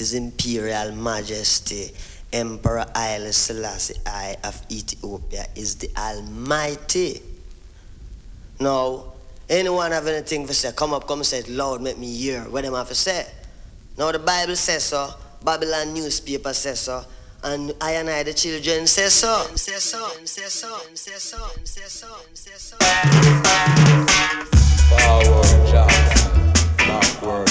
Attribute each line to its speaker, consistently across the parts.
Speaker 1: His Imperial Majesty, Emperor Haile Selassie I of Ethiopia, is the Almighty. Now, anyone have anything to say, come up, come and say it loud, make me hear what them have to say. Now the Bible says so, Babylon newspaper says so, and I and I the children say so. Say so, say so, say so, say so, say so.
Speaker 2: Jackson, backward.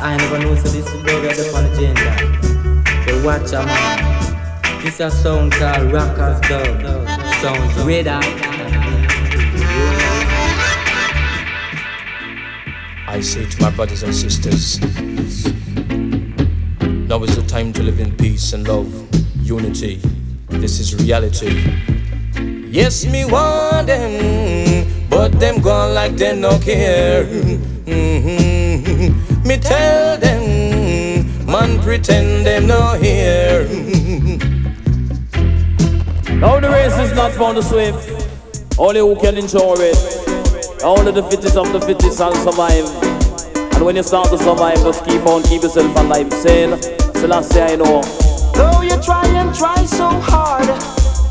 Speaker 3: I never know so this is dog at the agenda. But watch a man. This a sound called Rockers Dub. Sounds radar.
Speaker 4: I say to my brothers and sisters, now is the time to live in peace and love, unity. This is reality. Yes, me want them, but them gone like they no care. Mhm. Me tell them, man pretend them no hear.
Speaker 5: Now the race is not for the swift, only who can enjoy it. Only the fittest of the fittest can survive. And when you start to survive, just keep on, keep yourself alive. Sail, Selassie, I know.
Speaker 6: Though you try and try so hard,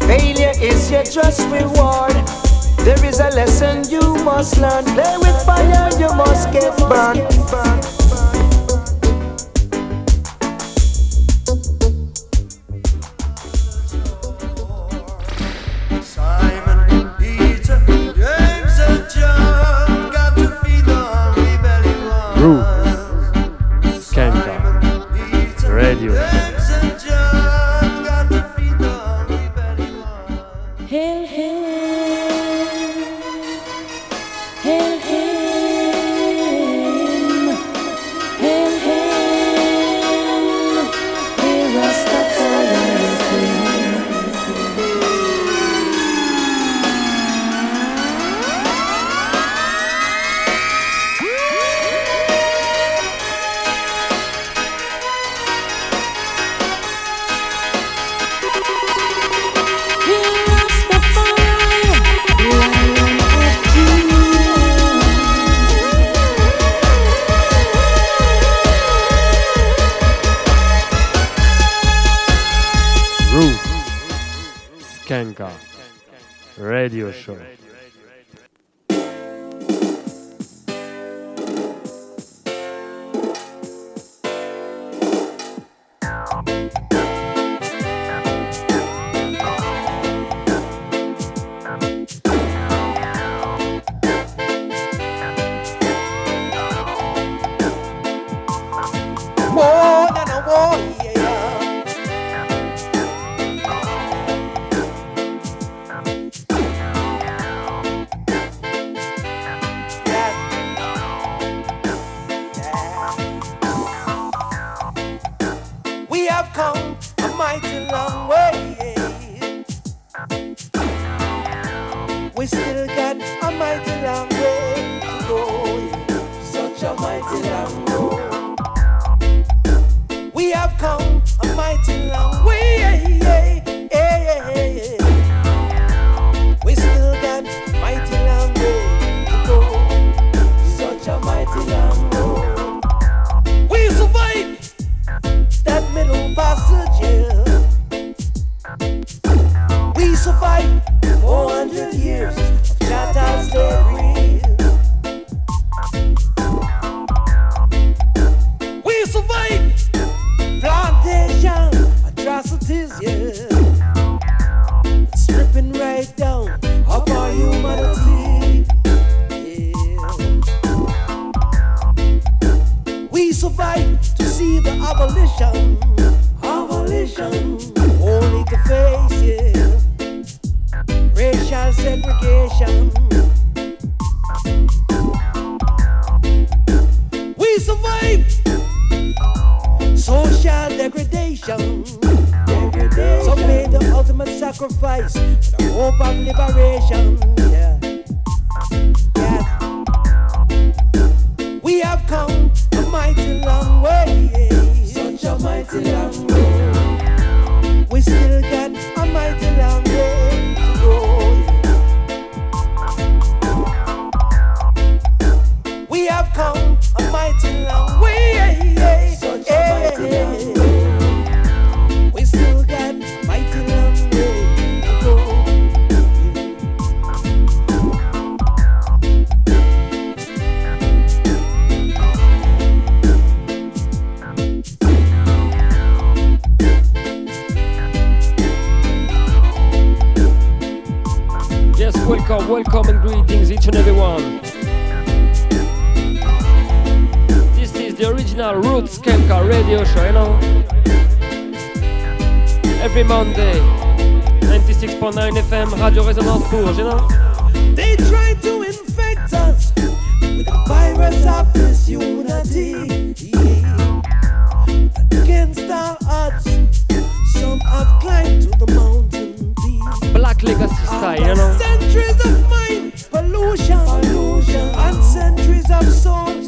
Speaker 6: failure is your just reward. There is a lesson you must learn. Play with fire, you must get burned.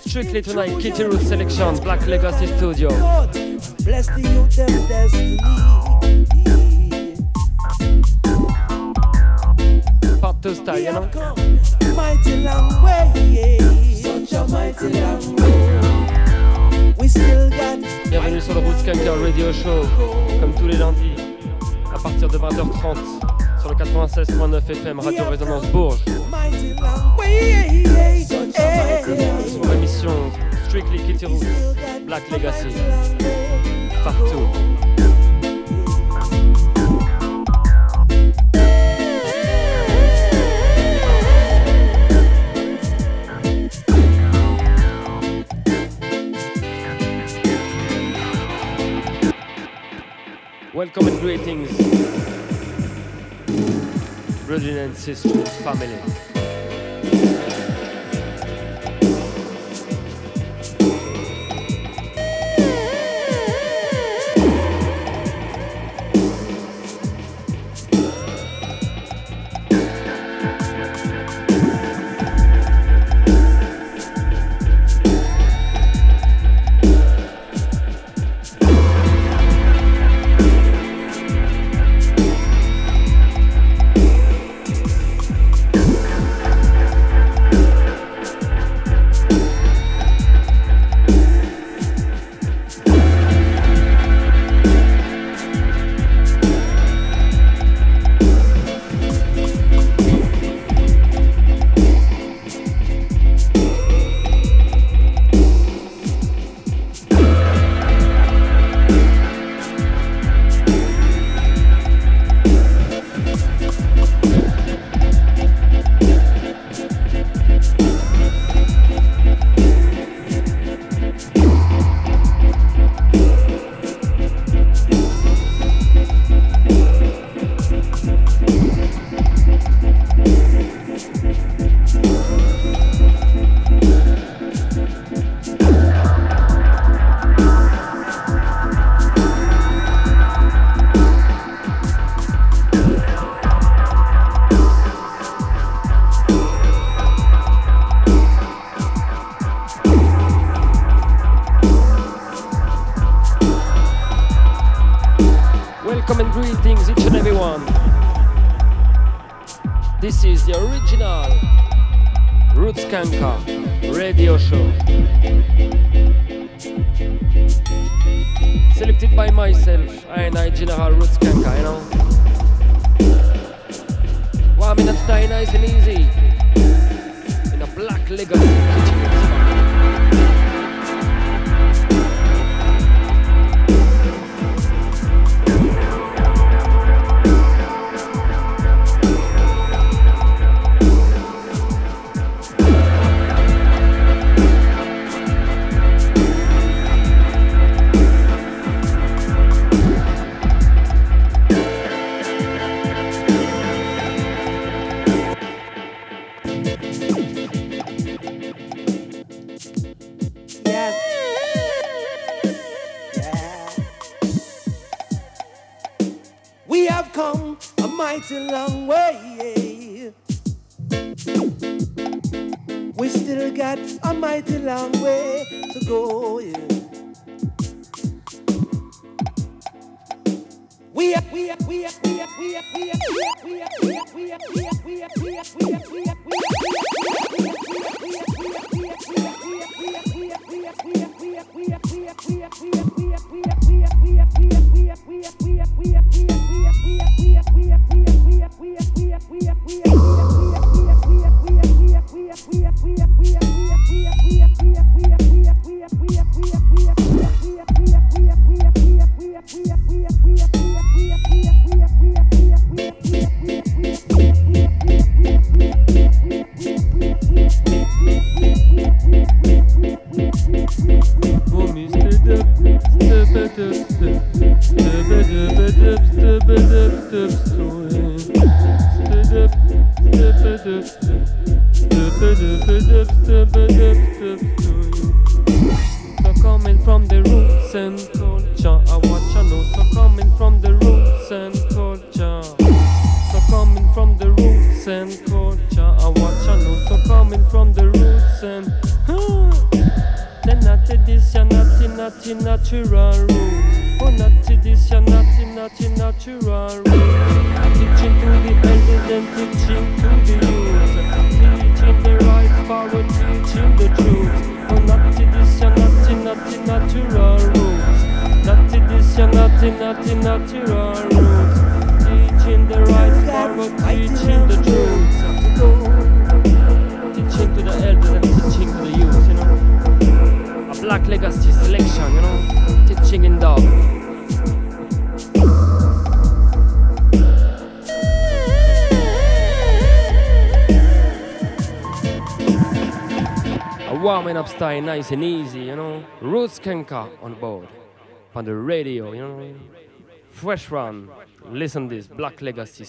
Speaker 6: Strictly tonight, Kitty Root Selection, Black Legacy Studio. Part two style, you know?
Speaker 7: A
Speaker 6: Bienvenue sur le Roots Kanker Radio Show, comme tous les lundis, à partir de 20h30, sur le 96.9 FM Radio Résonance Bourges. Émission Strictly Kitty Black Legacy, partout. Welcome and greetings, brothers and sisters, family. legally. style nice and easy, you know. Roots Skanker on board, on the radio, you know. Fresh Run, listen this, Black Legacy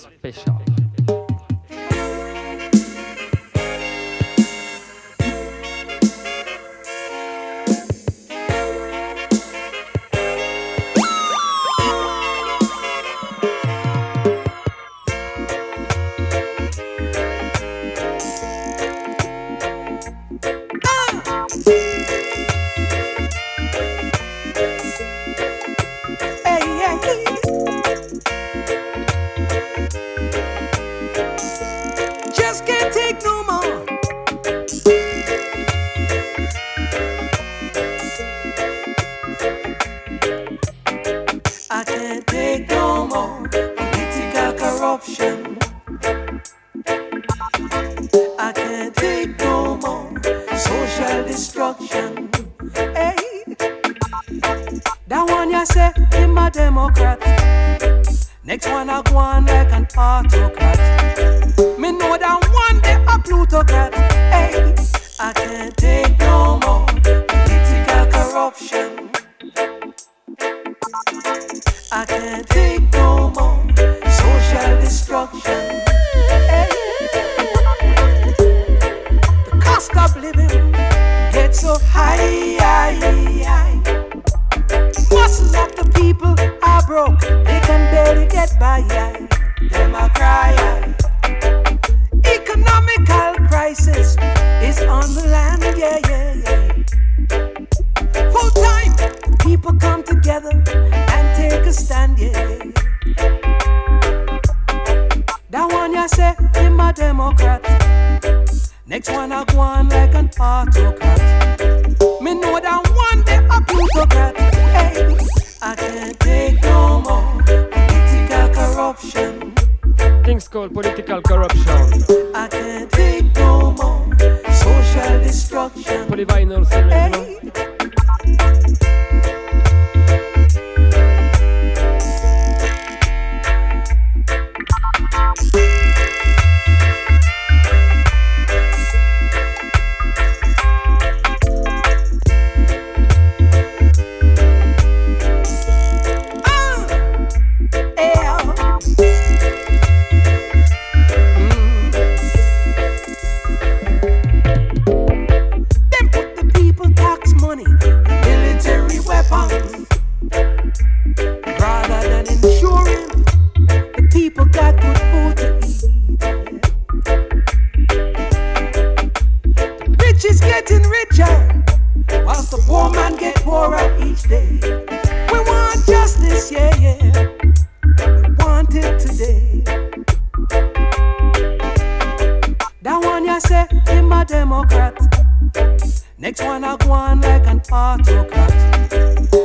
Speaker 8: Next one I go on like an autocrat.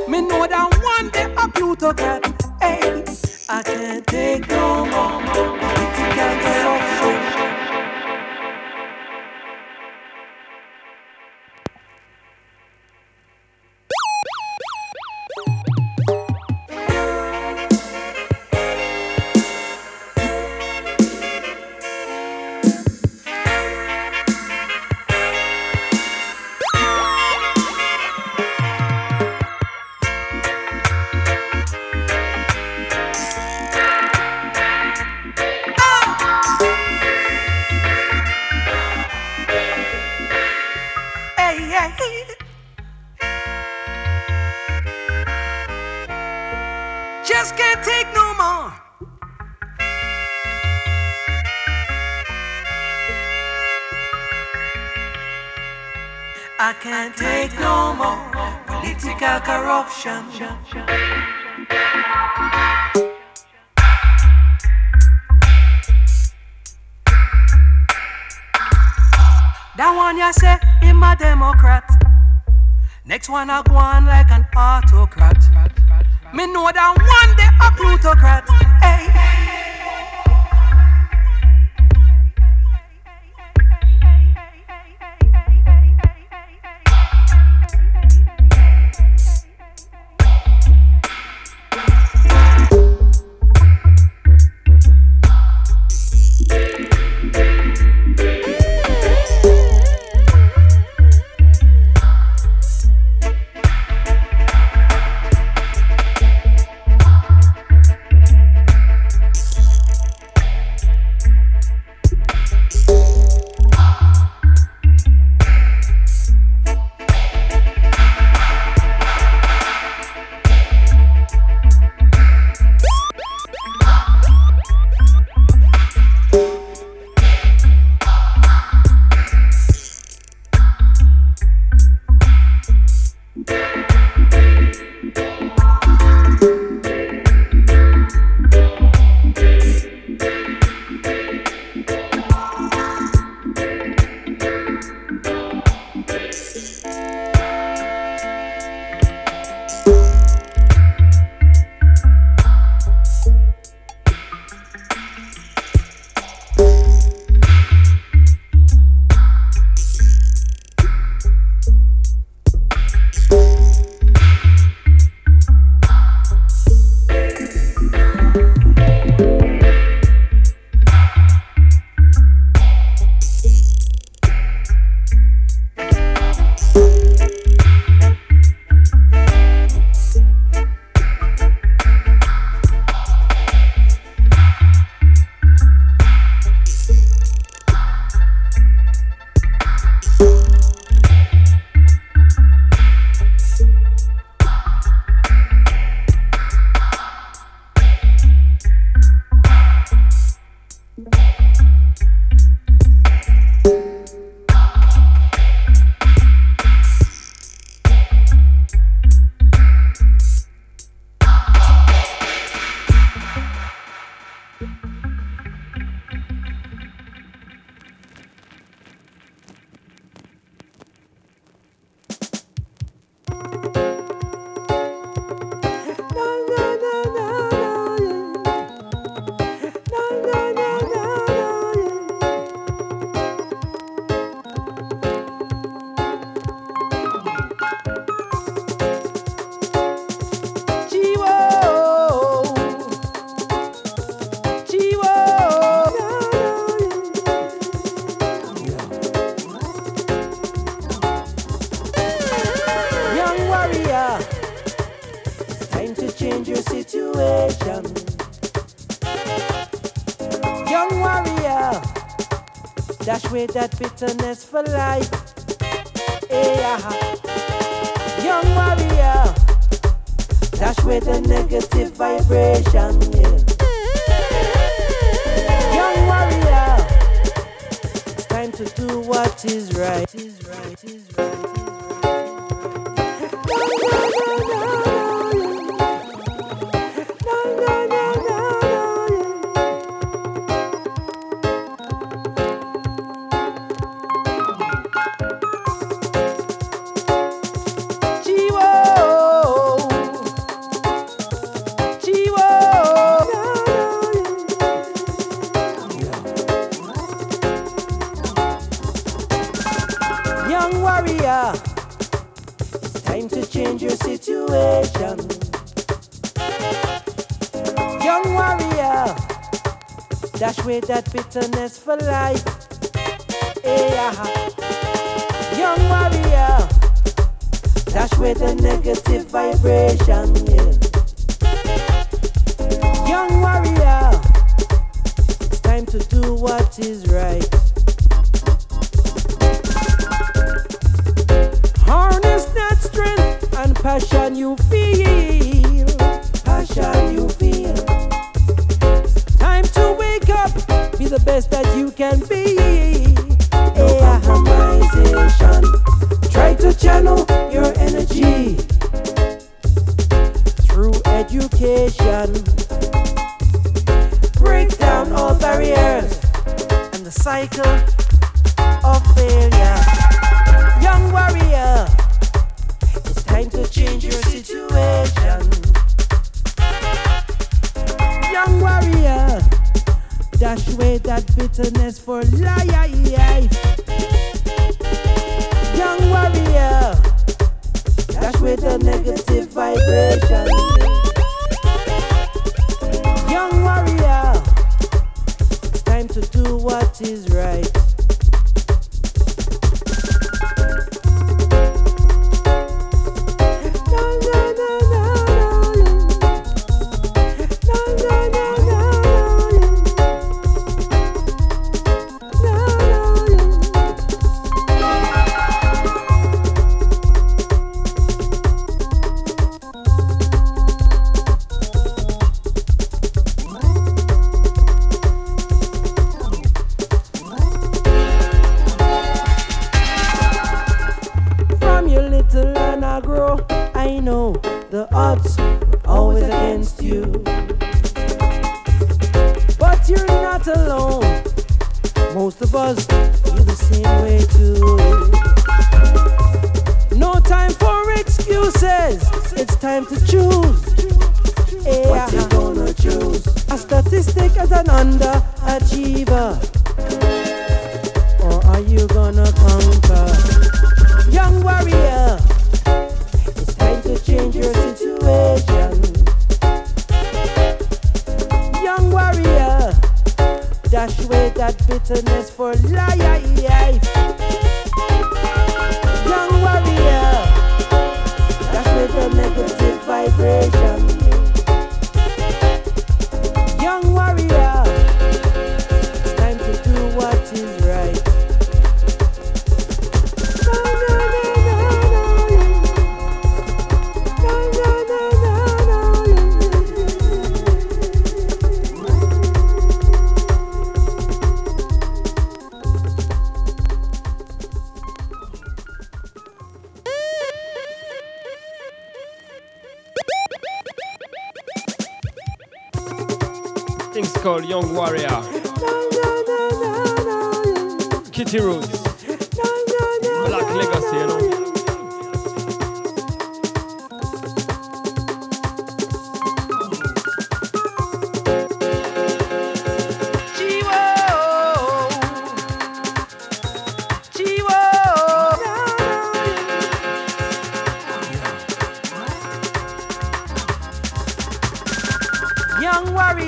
Speaker 8: Me know that one day a plutocrat. One I go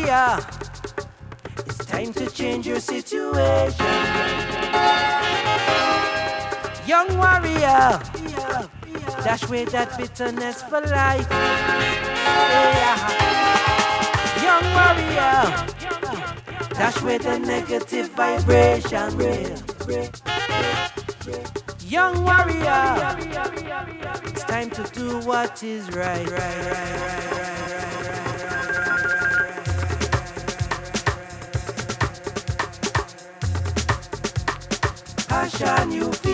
Speaker 9: It's time to change your situation. Young warrior, dash away that bitterness for life. Young warrior, dash away the negative vibration. Young warrior, it's time to do what is right. right, right, right
Speaker 6: shine you.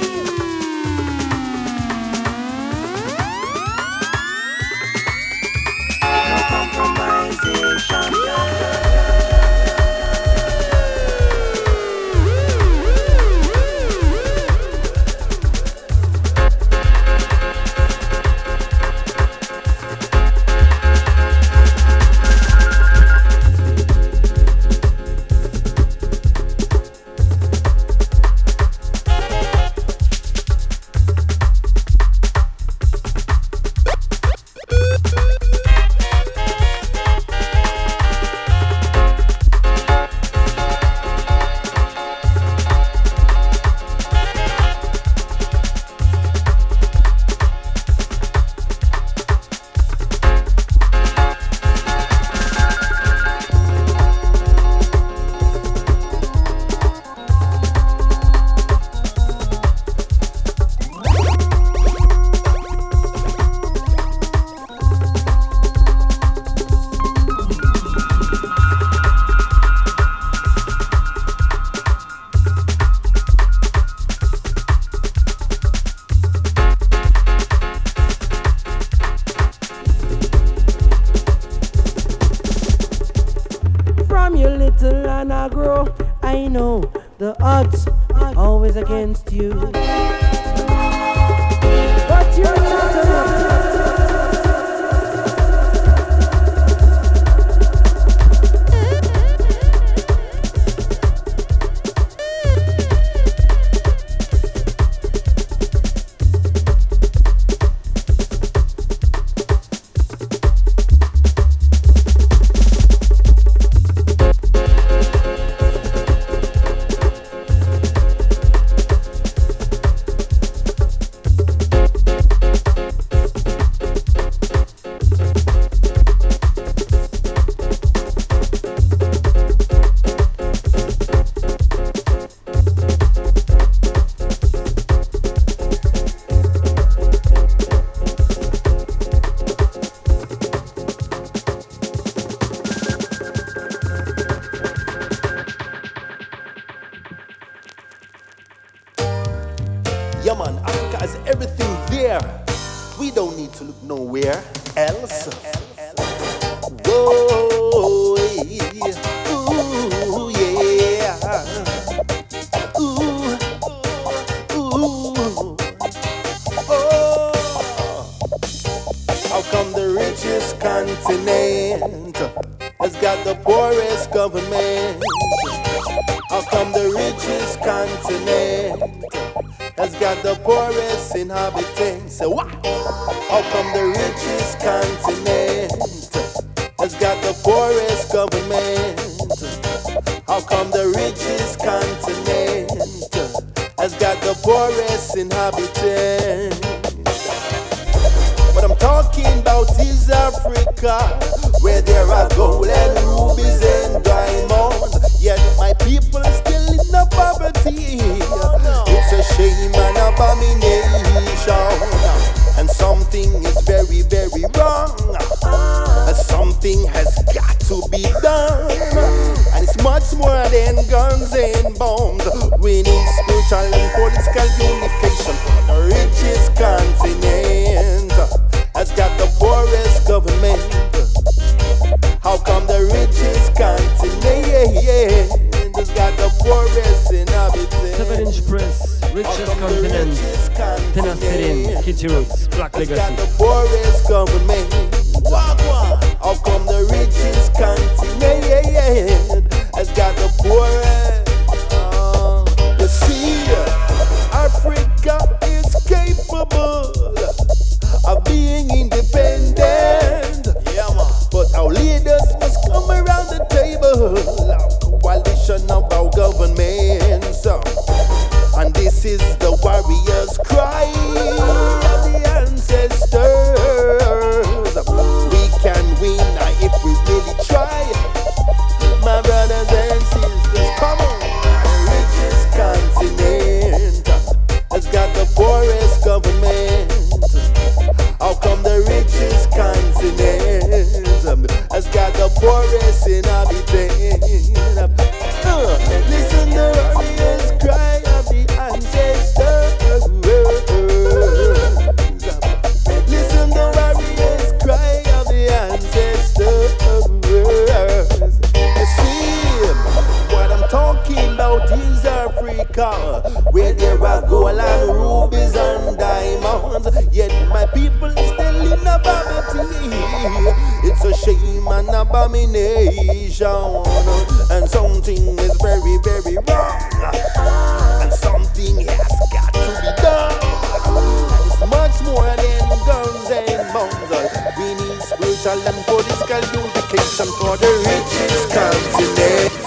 Speaker 10: where there are gold and rubies and diamonds. Yet my people still in a poverty. It's a shame and abomination. And something is very, very wrong. And something has got to be done. And it's much more than guns and bombs. We need spiritual and political unification for the richest continent.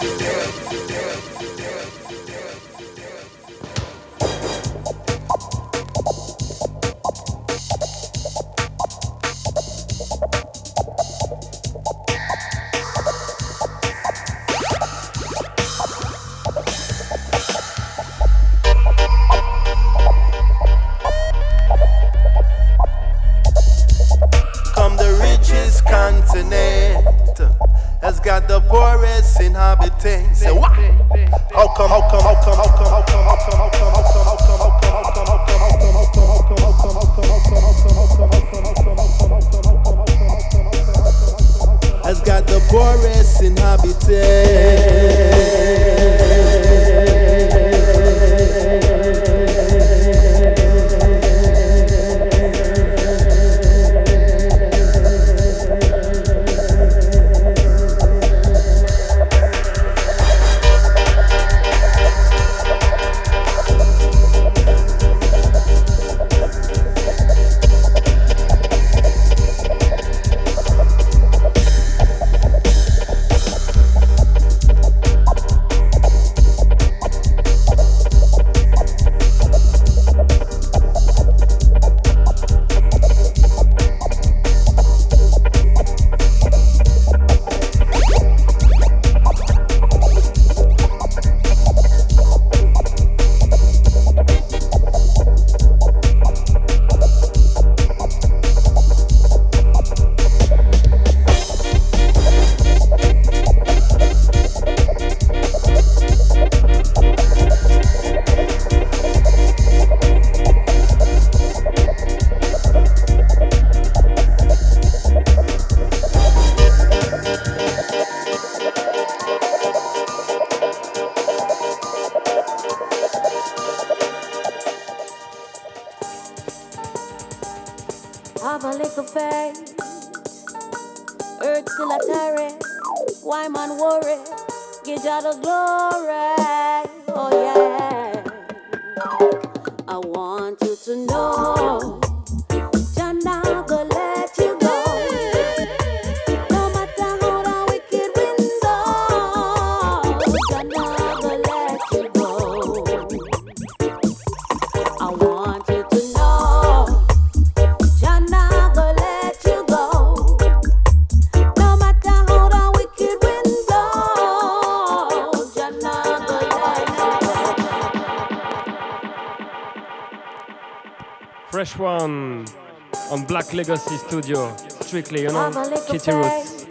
Speaker 7: Black Legacy Studio. Strictly, you know, Keety Roots.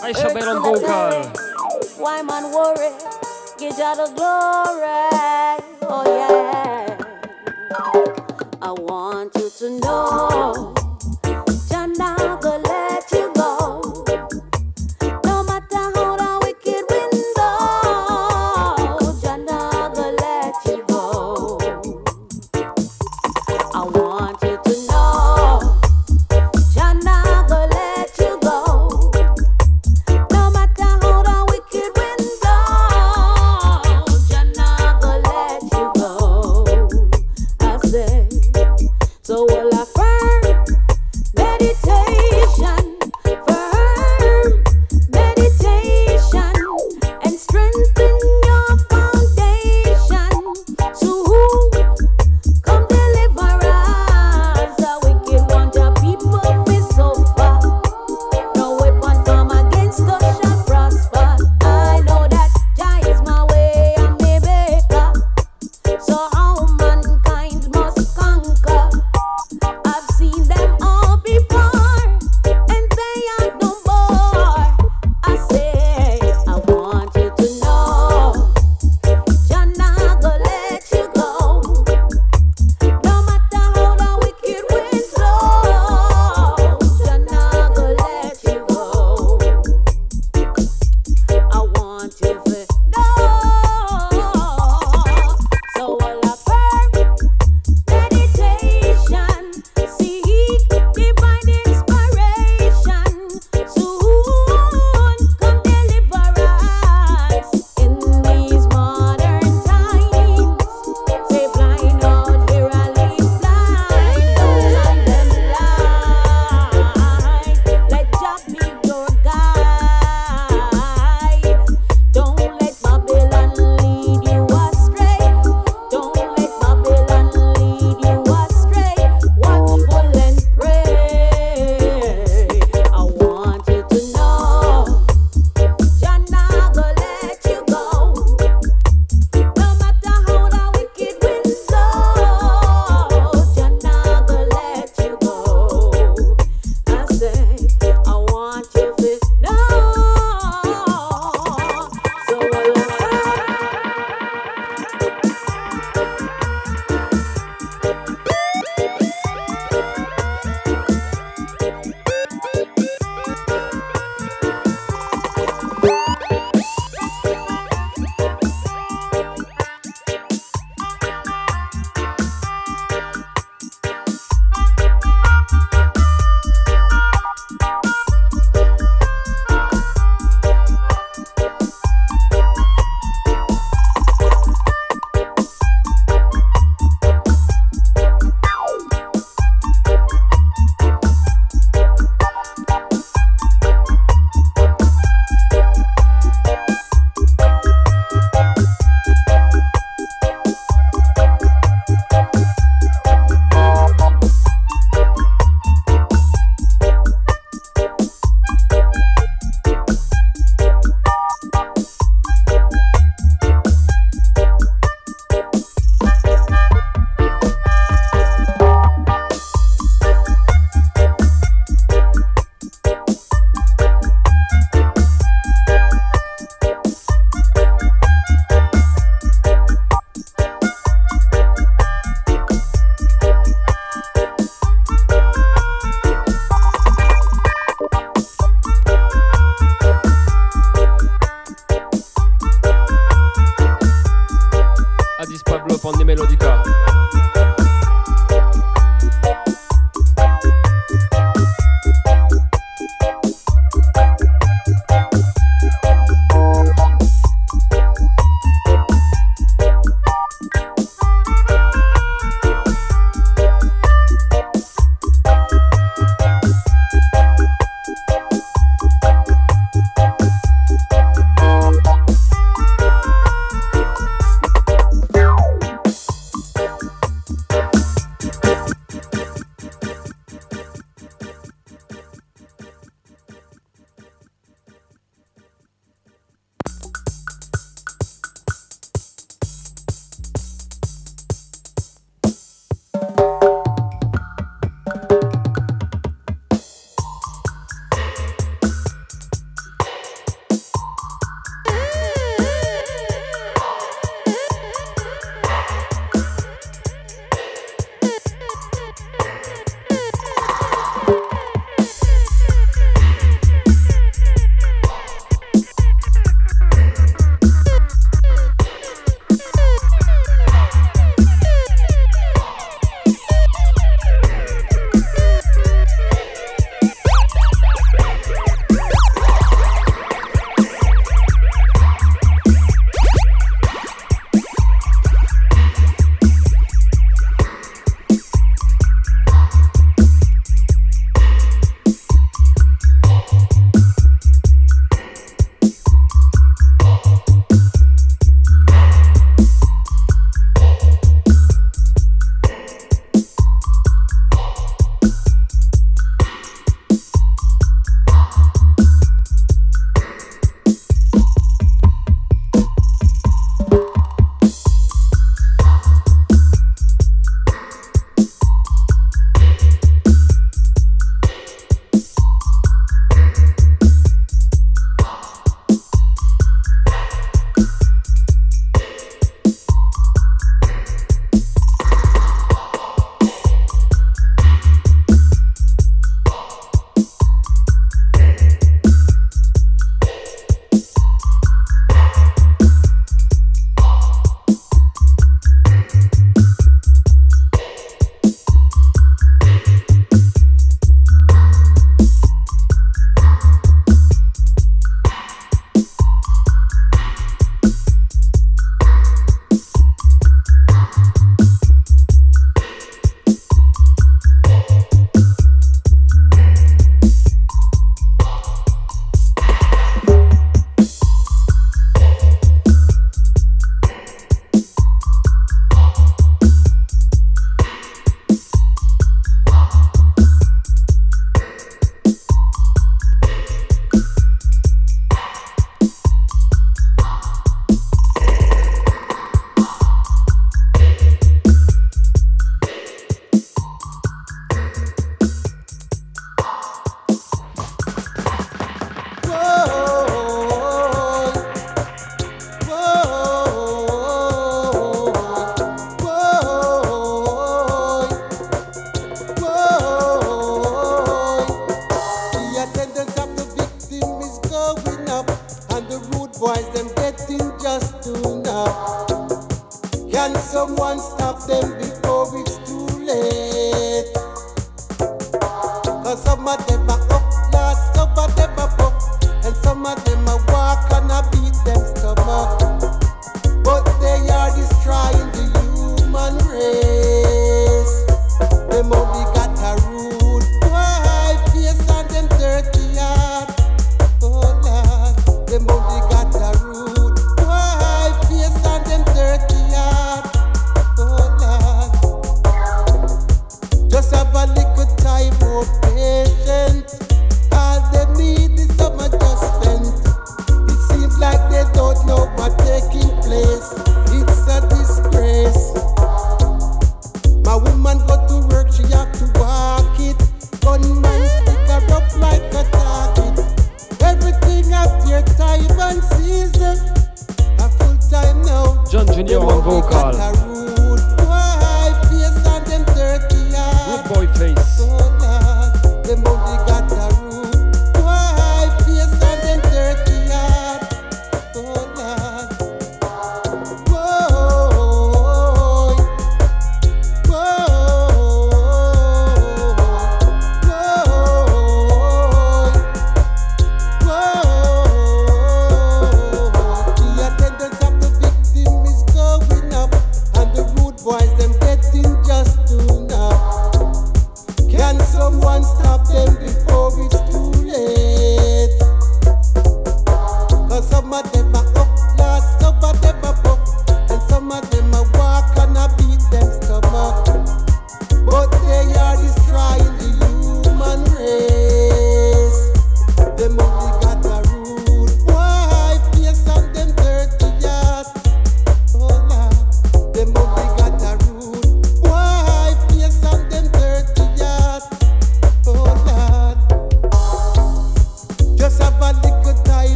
Speaker 7: Aisha Bell on vocal.
Speaker 11: Why man worry? Get out of glory. Oh yeah. I want you to know.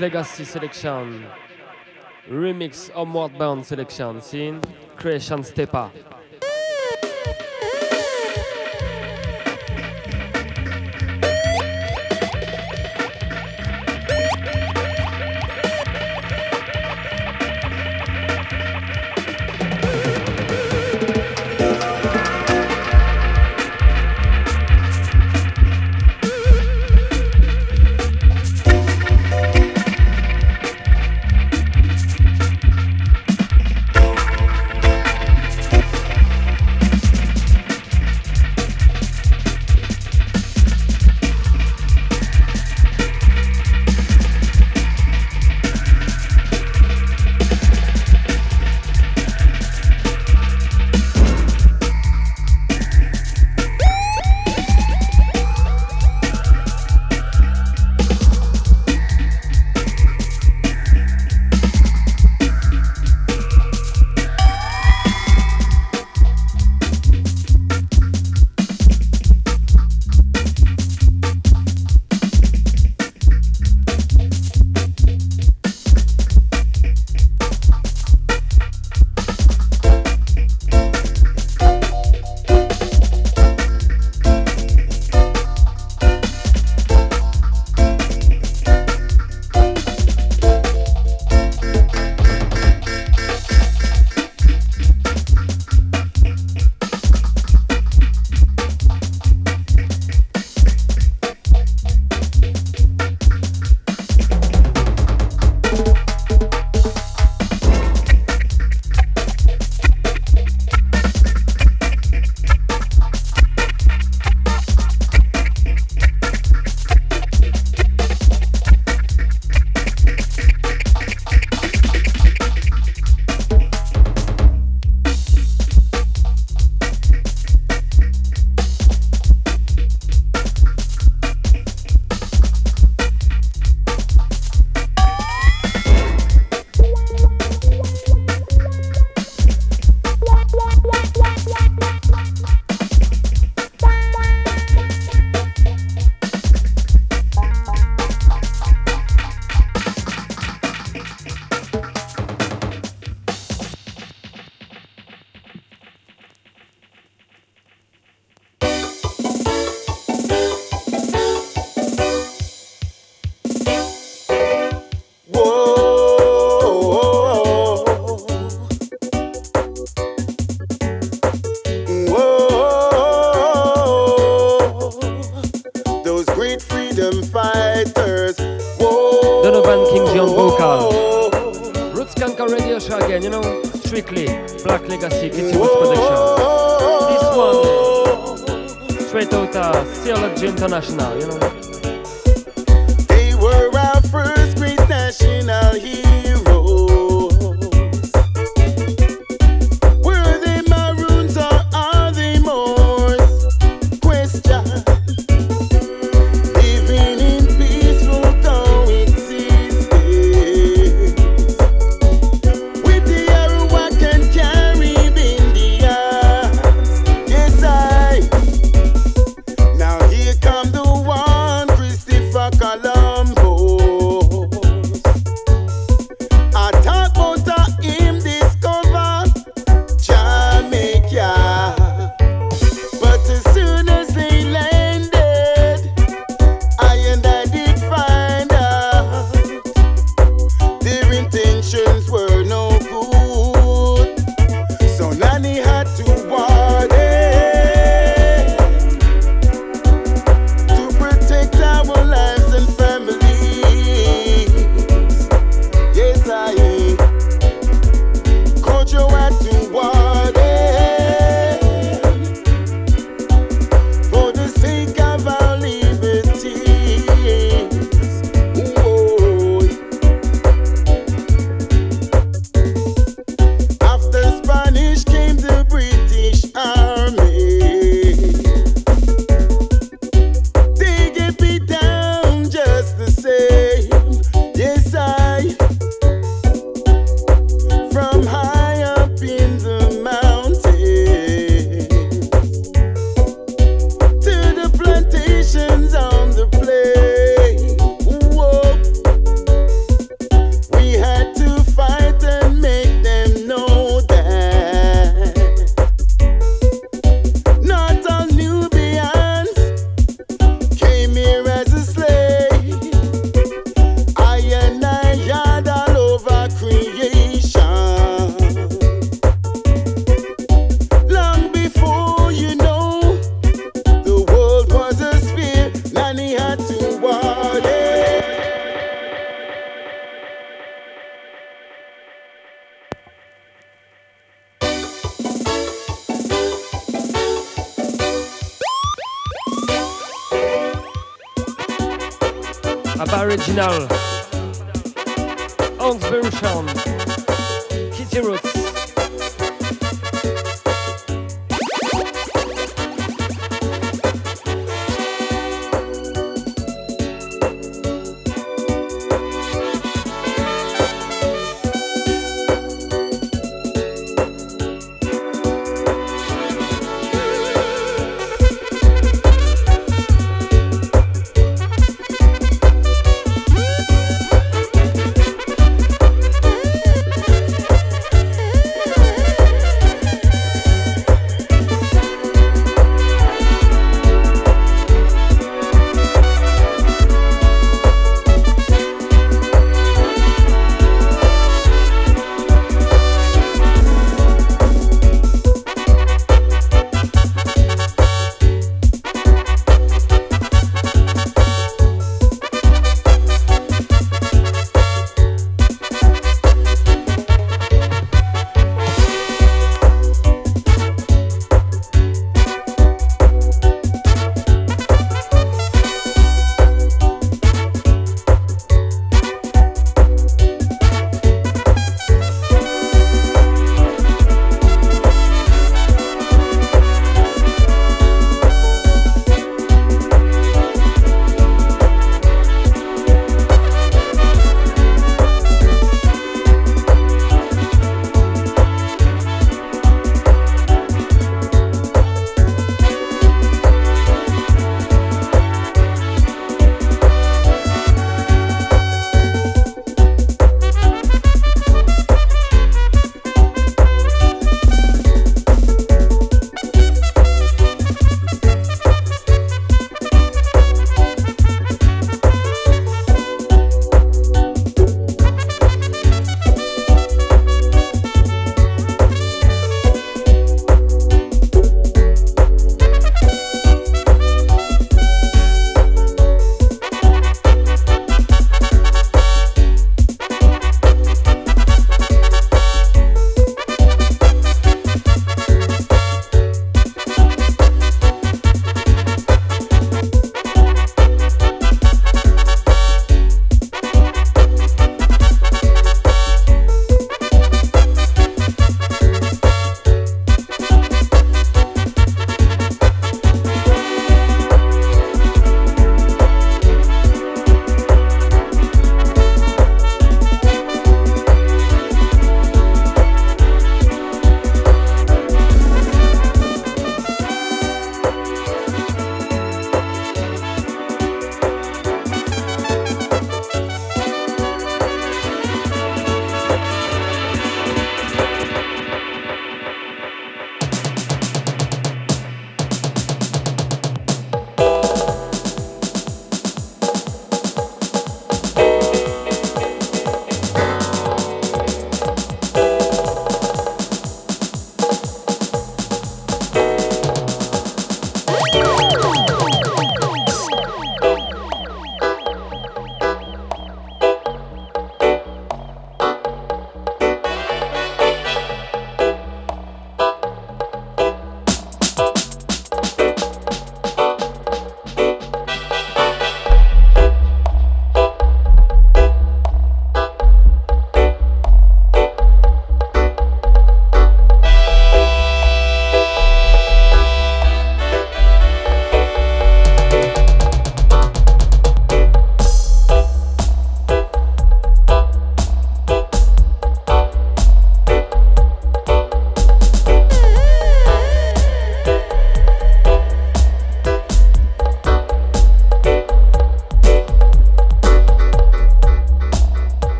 Speaker 12: Legacy selection. Remix Homeward Bound selection. Scene Creation Stepper.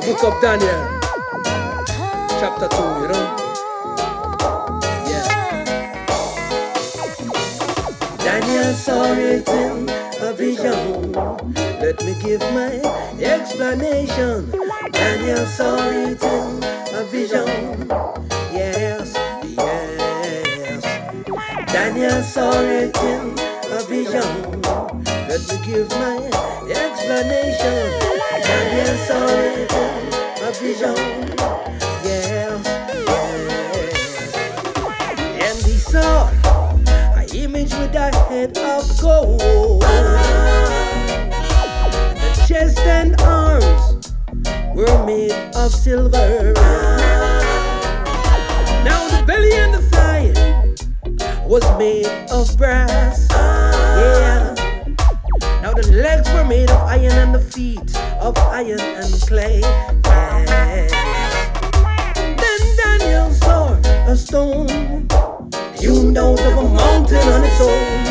Speaker 13: The
Speaker 6: book of Daniel, chapter 2, you know? Yeah. Daniel saw it in a vision. Let me give my explanation. Daniel saw it in a vision. Yeah. Daniel saw a vision. Let me give my explanation. Daniel saw it in a vision. Yes, yes. And he saw an image with a head of gold. The chest and arms were made of silver. Now the belly and the was made of brass. Yeah. Now the legs were made of iron and the feet of iron and clay. Yeah. Then Daniel saw a stone hewn out of a mountain on its own,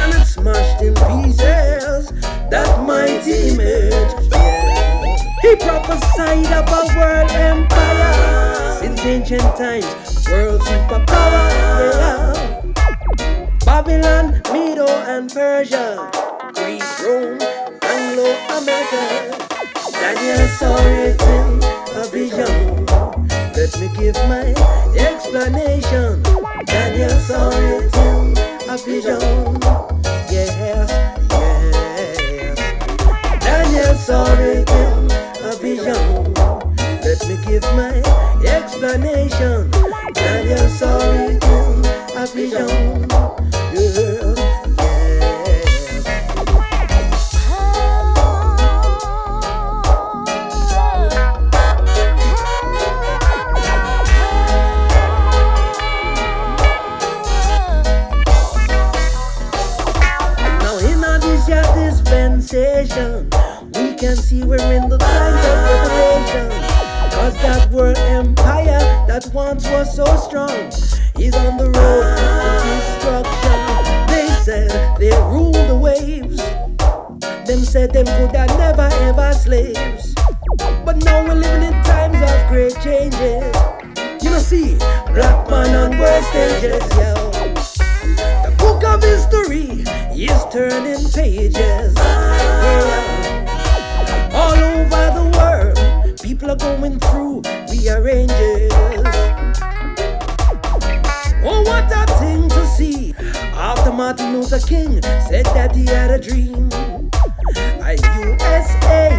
Speaker 6: and it smashed in pieces that mighty image. Yeah. He prophesied of a world empire since ancient times, world superpower. Yeah. Babylon, Medo, and Persia, Greece, Rome, Anglo America. Daniel saw it in a vision. Let me give my explanation. Daniel saw it in a vision. Yes, yes. Daniel saw it in a vision. Let me give my explanation. It in a vision. Martin Luther King said that he had a dream, a USA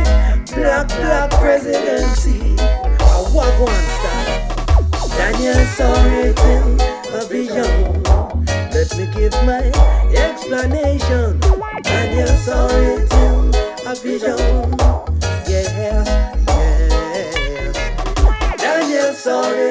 Speaker 6: black black presidency. A wagwan style. Daniel saw it in a vision. Let me give my explanation. Daniel saw it in a vision. Yes, yes. Daniel saw it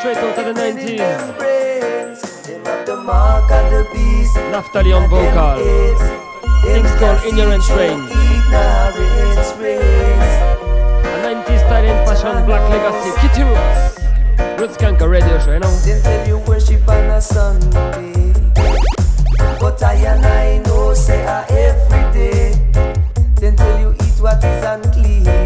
Speaker 7: straight out of the 90s. Naphtali on vocal. Things called
Speaker 14: ignorant Reign.
Speaker 7: A 90s style and fashion black legacy. Keety Roots. Roots Skanker radio show, you know.
Speaker 14: They tell you worship on a Sunday. But I and I know say every day. Then tell you eat what is unclean.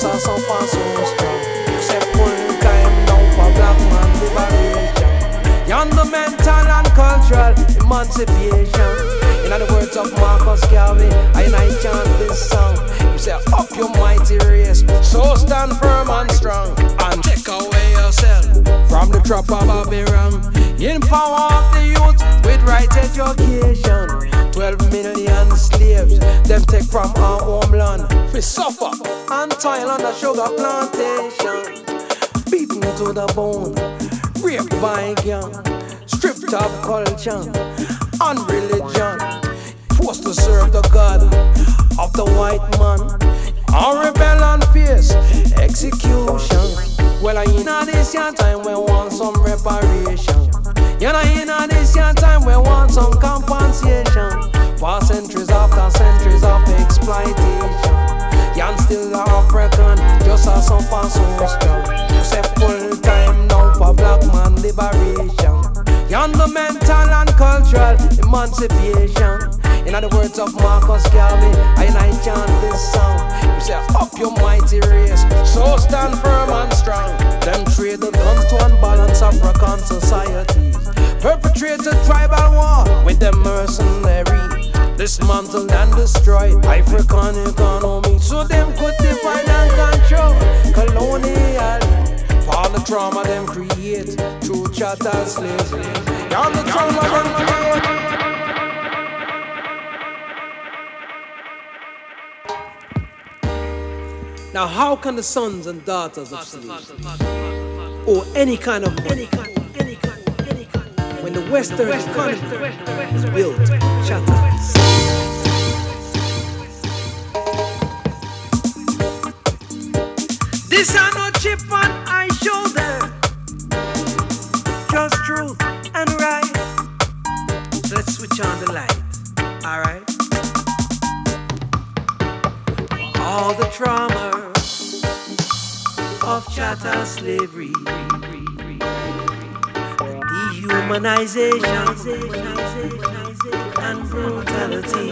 Speaker 6: African, just as some far so strong. Say full time now for black man liberation. Yan the mental and cultural emancipation. In the words of Marcus Garvey, I and I chant this song. You say, up your mighty race, so stand firm and strong, and take away yourself from the trap of Babylon. Empower the youth with right education. 12 million slaves, them take from our homeland. We suffer and toil on the sugar plantation. Beaten to the bone, raped by gang, stripped of culture and religion. Forced to serve the God of the white man. Our rebel and face execution. Well, I in a this young time we want some reparation. You know, in this young time we want some compensation for centuries after centuries of exploitation. Yan still the African, just as some far so strong. Say full time now for black man liberation. Yan the mental and cultural emancipation. In other words of Marcus Garvey, I and I chant this song. You say, up your mighty race, so stand firm and strong. Them trade the guns to unbalance African societies. Perpetrate a tribal war with them mercenary. Dismantle and destroy African economy so them could divide and control colonial. For the trauma them create through chattel slavery. And the trauma them create. Now, how can the sons and daughters of slaves or any kind of money when the Western economy is built chattels? This are no chip on I shoulder, just truth and right. Let's switch on the light, alright? All the trauma of chattel slavery, dehumanization and brutality.